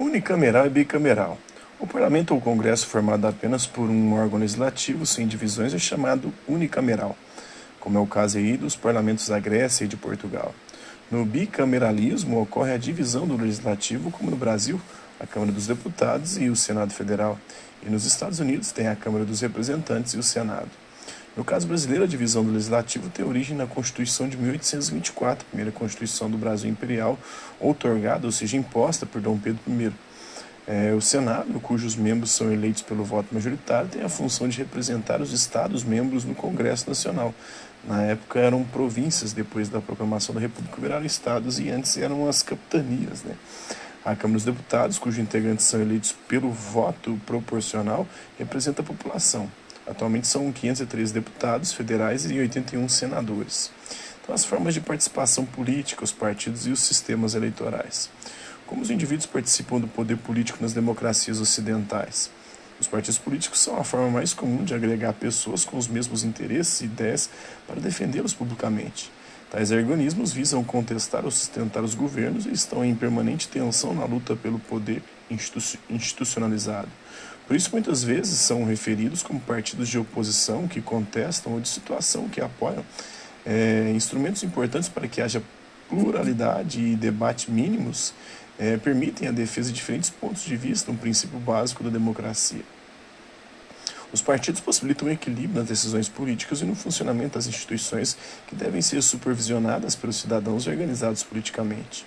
Unicameral e bicameral. O parlamento ou congresso formado apenas por um órgão legislativo sem divisões é chamado unicameral, como é o caso aí dos parlamentos da Grécia e de Portugal. No bicameralismo ocorre a divisão do legislativo, como no Brasil, a Câmara dos Deputados e o Senado Federal, e nos Estados Unidos tem a Câmara dos Representantes e o Senado. No caso brasileiro, a divisão do legislativo tem origem na Constituição de 1824, primeira Constituição do Brasil Imperial, outorgada, ou seja, imposta por Dom Pedro I. É, o Senado, cujos membros são eleitos pelo voto majoritário, tem a função de representar os Estados-membros no Congresso Nacional. Na época eram províncias, depois da proclamação da República viraram estados e antes eram as capitanias. Né? A Câmara dos Deputados, cujos integrantes são eleitos pelo voto proporcional, representa a população. Atualmente são 503 deputados federais e 81 senadores. Então, as formas de participação política, os partidos e os sistemas eleitorais. Como os indivíduos participam do poder político nas democracias ocidentais? Os partidos políticos são a forma mais comum de agregar pessoas com os mesmos interesses e ideias para defendê-los publicamente. Tais organismos visam contestar ou sustentar os governos e estão em permanente tensão na luta pelo poder institucionalizado. Por isso, muitas vezes são referidos como partidos de oposição que contestam ou de situação que apoiam é, instrumentos importantes para que haja pluralidade e debate mínimos é, permitem a defesa de diferentes pontos de vista, um princípio básico da democracia. Os partidos possibilitam um equilíbrio nas decisões políticas e no funcionamento das instituições que devem ser supervisionadas pelos cidadãos organizados politicamente.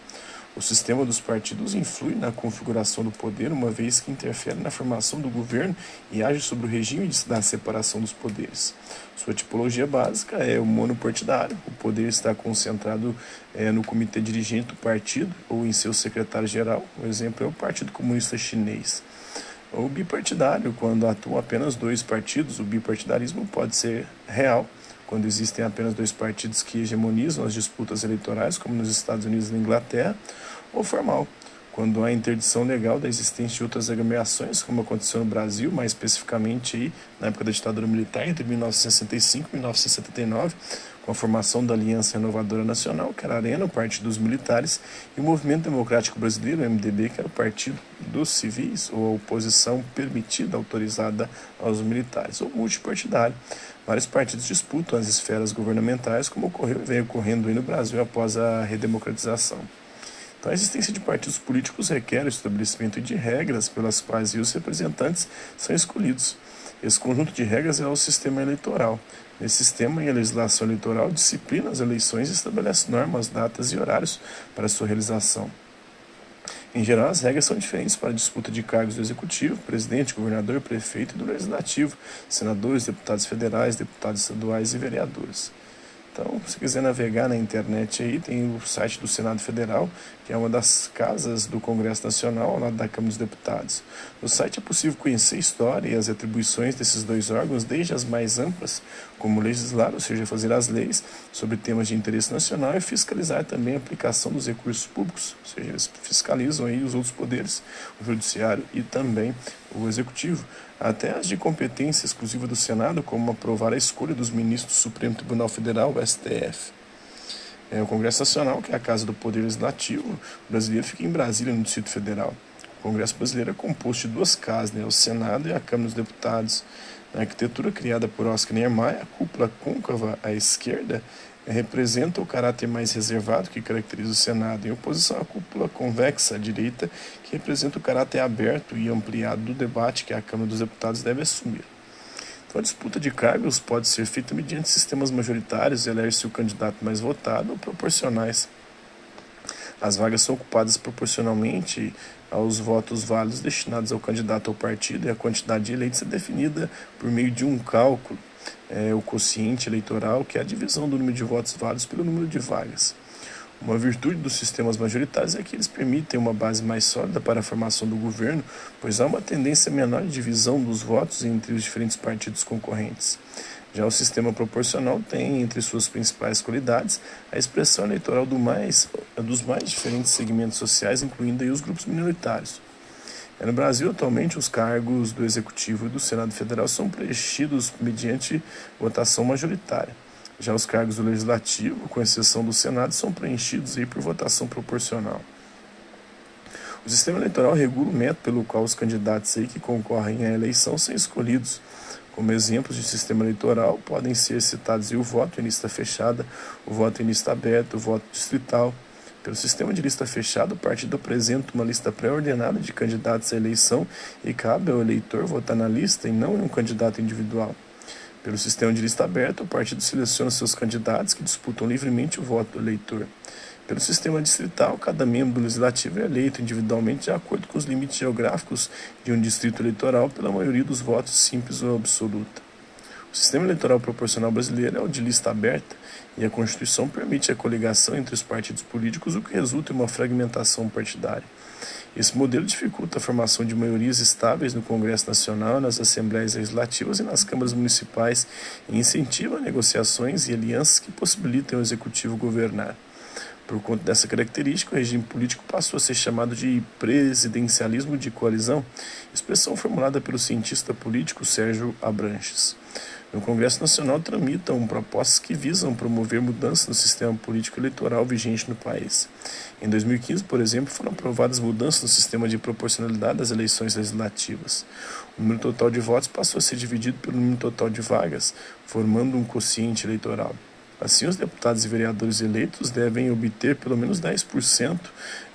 O sistema dos partidos influi na configuração do poder, uma vez que interfere na formação do governo e age sobre o regime da separação dos poderes. Sua tipologia básica é o monopartidário. O poder está concentrado é, no comitê dirigente do partido ou em seu secretário-geral. O exemplo é o Partido Comunista Chinês. O bipartidário, quando atuam apenas dois partidos, o bipartidarismo pode ser real quando existem apenas dois partidos que hegemonizam as disputas eleitorais, como nos Estados Unidos e na Inglaterra, ou formal, quando há interdição legal da existência de outras agremiações, como aconteceu no Brasil, mais especificamente aí, na época da ditadura militar, entre 1965 e 1979, com a formação da Aliança Renovadora Nacional, que era a Arena, o Partido dos Militares, e o Movimento Democrático Brasileiro, o MDB, que era o Partido dos Civis, ou a oposição permitida, autorizada aos militares, ou multipartidário. Vários partidos disputam as esferas governamentais, como ocorreu e vem ocorrendo aí no Brasil após a redemocratização. Então, a existência de partidos políticos requer o estabelecimento de regras pelas quais os representantes são escolhidos. Esse conjunto de regras é o sistema eleitoral. Nesse sistema, a legislação eleitoral disciplina as eleições e estabelece normas, datas e horários para sua realização. Em geral, as regras são diferentes para a disputa de cargos do Executivo, presidente, governador, prefeito e do Legislativo, senadores, deputados federais, deputados estaduais e vereadores. Então, se quiser navegar na internet aí, tem o site do Senado Federal, que é uma das casas do Congresso Nacional, lado da Câmara dos Deputados. No site é possível conhecer a história e as atribuições desses dois órgãos, desde as mais amplas, como legislar, ou seja, fazer as leis sobre temas de interesse nacional, e fiscalizar também a aplicação dos recursos públicos, ou seja, eles fiscalizam aí os outros poderes, o judiciário e também o executivo até as de competência exclusiva do Senado, como aprovar a escolha dos ministros do Supremo Tribunal Federal, STF. É, o Congresso Nacional, que é a casa do Poder Legislativo brasileiro, fica em Brasília, no Distrito Federal. O Congresso Brasileiro é composto de duas casas, né, o Senado e a Câmara dos Deputados. Na arquitetura criada por Oscar Niemeyer, a cúpula côncava à esquerda representa o caráter mais reservado que caracteriza o Senado, em oposição à cúpula convexa à direita, que representa o caráter aberto e ampliado do debate que a Câmara dos Deputados deve assumir. Então, a disputa de cargos pode ser feita mediante sistemas majoritários, elege-se o candidato mais votado, ou proporcionais. As vagas são ocupadas proporcionalmente aos votos válidos destinados ao candidato ou partido, e a quantidade de eleitos é definida por meio de um cálculo é, o quociente eleitoral, que é a divisão do número de votos válidos pelo número de vagas. Uma virtude dos sistemas majoritários é que eles permitem uma base mais sólida para a formação do governo, pois há uma tendência menor de divisão dos votos entre os diferentes partidos concorrentes. Já o sistema proporcional tem entre suas principais qualidades a expressão eleitoral do mais, dos mais diferentes segmentos sociais, incluindo os grupos minoritários. É, no Brasil, atualmente, os cargos do Executivo e do Senado Federal são preenchidos mediante votação majoritária. Já os cargos do Legislativo, com exceção do Senado, são preenchidos aí por votação proporcional. O sistema eleitoral regula o método pelo qual os candidatos aí que concorrem à eleição são escolhidos. Como exemplos de sistema eleitoral podem ser citados o voto em lista fechada, o voto em lista aberta, o voto distrital. Pelo sistema de lista fechada, o partido apresenta uma lista pré-ordenada de candidatos à eleição e cabe ao eleitor votar na lista e não em um candidato individual. Pelo sistema de lista aberta, o partido seleciona seus candidatos que disputam livremente o voto do eleitor. Pelo sistema distrital, cada membro legislativo é eleito individualmente de acordo com os limites geográficos de um distrito eleitoral pela maioria dos votos simples ou absoluta. O sistema eleitoral proporcional brasileiro é o de lista aberta e a Constituição permite a coligação entre os partidos políticos, o que resulta em uma fragmentação partidária. Esse modelo dificulta a formação de maiorias estáveis no Congresso Nacional, nas Assembleias Legislativas e nas câmaras municipais e incentiva negociações e alianças que possibilitem o Executivo governar. Por conta dessa característica, o regime político passou a ser chamado de presidencialismo de coalizão, expressão formulada pelo cientista político Sérgio Abranches. No Congresso Nacional tramitam propostas que visam promover mudanças no sistema político eleitoral vigente no país. Em 2015, por exemplo, foram aprovadas mudanças no sistema de proporcionalidade das eleições legislativas. O número total de votos passou a ser dividido pelo número total de vagas, formando um quociente eleitoral. Assim, os deputados e vereadores eleitos devem obter pelo menos 10%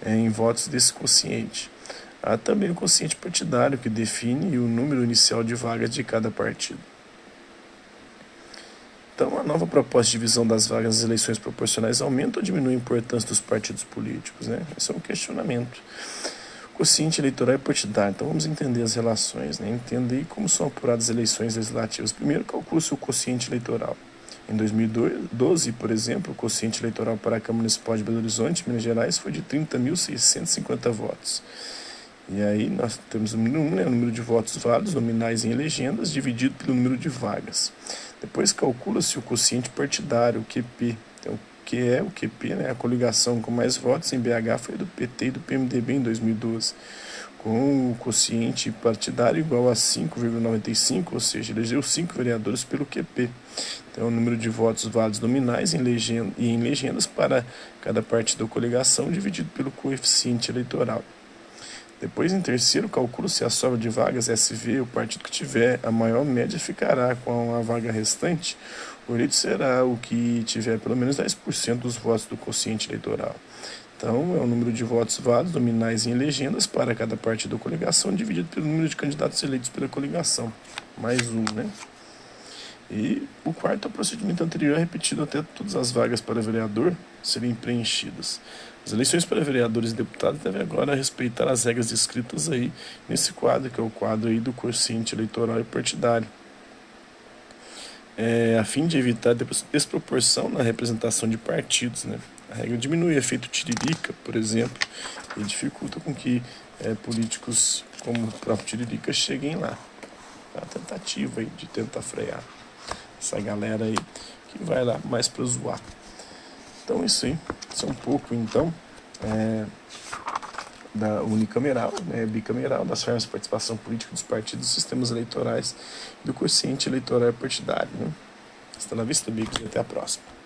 eh, em votos desse quociente. Há também o quociente partidário, que define o número inicial de vagas de cada partido. Nova proposta de divisão das vagas nas eleições proporcionais aumenta ou diminui a importância dos partidos políticos? Né? Esse é um questionamento. O quociente eleitoral é partidário, então vamos entender as relações, né? entender como são apuradas as eleições legislativas. Primeiro, calcula-se o quociente eleitoral. Em 2012, por exemplo, o quociente eleitoral para a Câmara Municipal de Belo Horizonte, Minas Gerais, foi de 30.650 votos. E aí nós temos o número, né, o número de votos válidos, nominais em legendas, dividido pelo número de vagas. Depois calcula-se o quociente partidário, o QP. Então, o que é o QP? Né? A coligação com mais votos em BH foi do PT e do PMDB em 2012 com o quociente partidário igual a 5,95, ou seja, elegeu cinco vereadores pelo QP. Então, o número de votos válidos nominais em legenda, e em legendas para cada partido ou coligação dividido pelo coeficiente eleitoral. Depois, em terceiro, calcula-se a sobra de vagas SV. O partido que tiver a maior média ficará com a vaga restante. O eleito será o que tiver pelo menos 10% dos votos do quociente eleitoral. Então, é o número de votos válidos, nominais em legendas para cada partido ou coligação, dividido pelo número de candidatos eleitos pela coligação. Mais um, né? E o quarto é o procedimento anterior é repetido até todas as vagas para vereador serem preenchidas. As eleições para vereadores e deputados devem agora respeitar as regras descritas aí nesse quadro, que é o quadro aí do quociente eleitoral e partidário. É, a fim de evitar desproporção na representação de partidos, né? A regra diminui o efeito tiririca, por exemplo, e dificulta com que é, políticos como o próprio Tiririca cheguem lá. É uma tentativa aí de tentar frear essa galera aí que vai lá mais para zoar. Então isso aí, isso é um pouco então é, da unicameral, né, bicameral, das formas de participação política dos partidos, dos sistemas eleitorais, do quociente eleitoral partidário. Né? Está na vista, Bicos, e até a próxima.